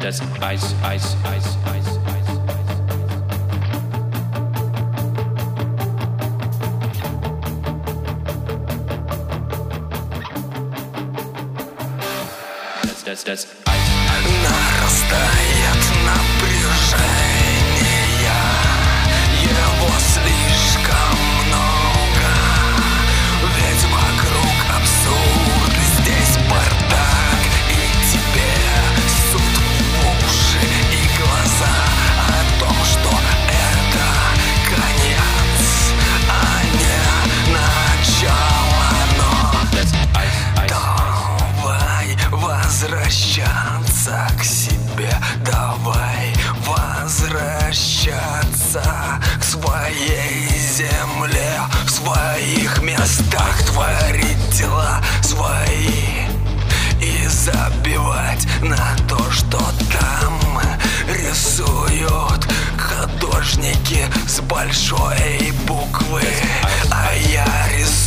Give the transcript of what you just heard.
das Eis, Eis, Eis, Eis, Eis. Das, das, das Eis, Eis. Нарастает напряжение Возвращаться к себе. Давай возвращаться к своей земле. В своих местах творить дела свои И забивать на то, что там рисуют Художники с большой буквы. А я рисую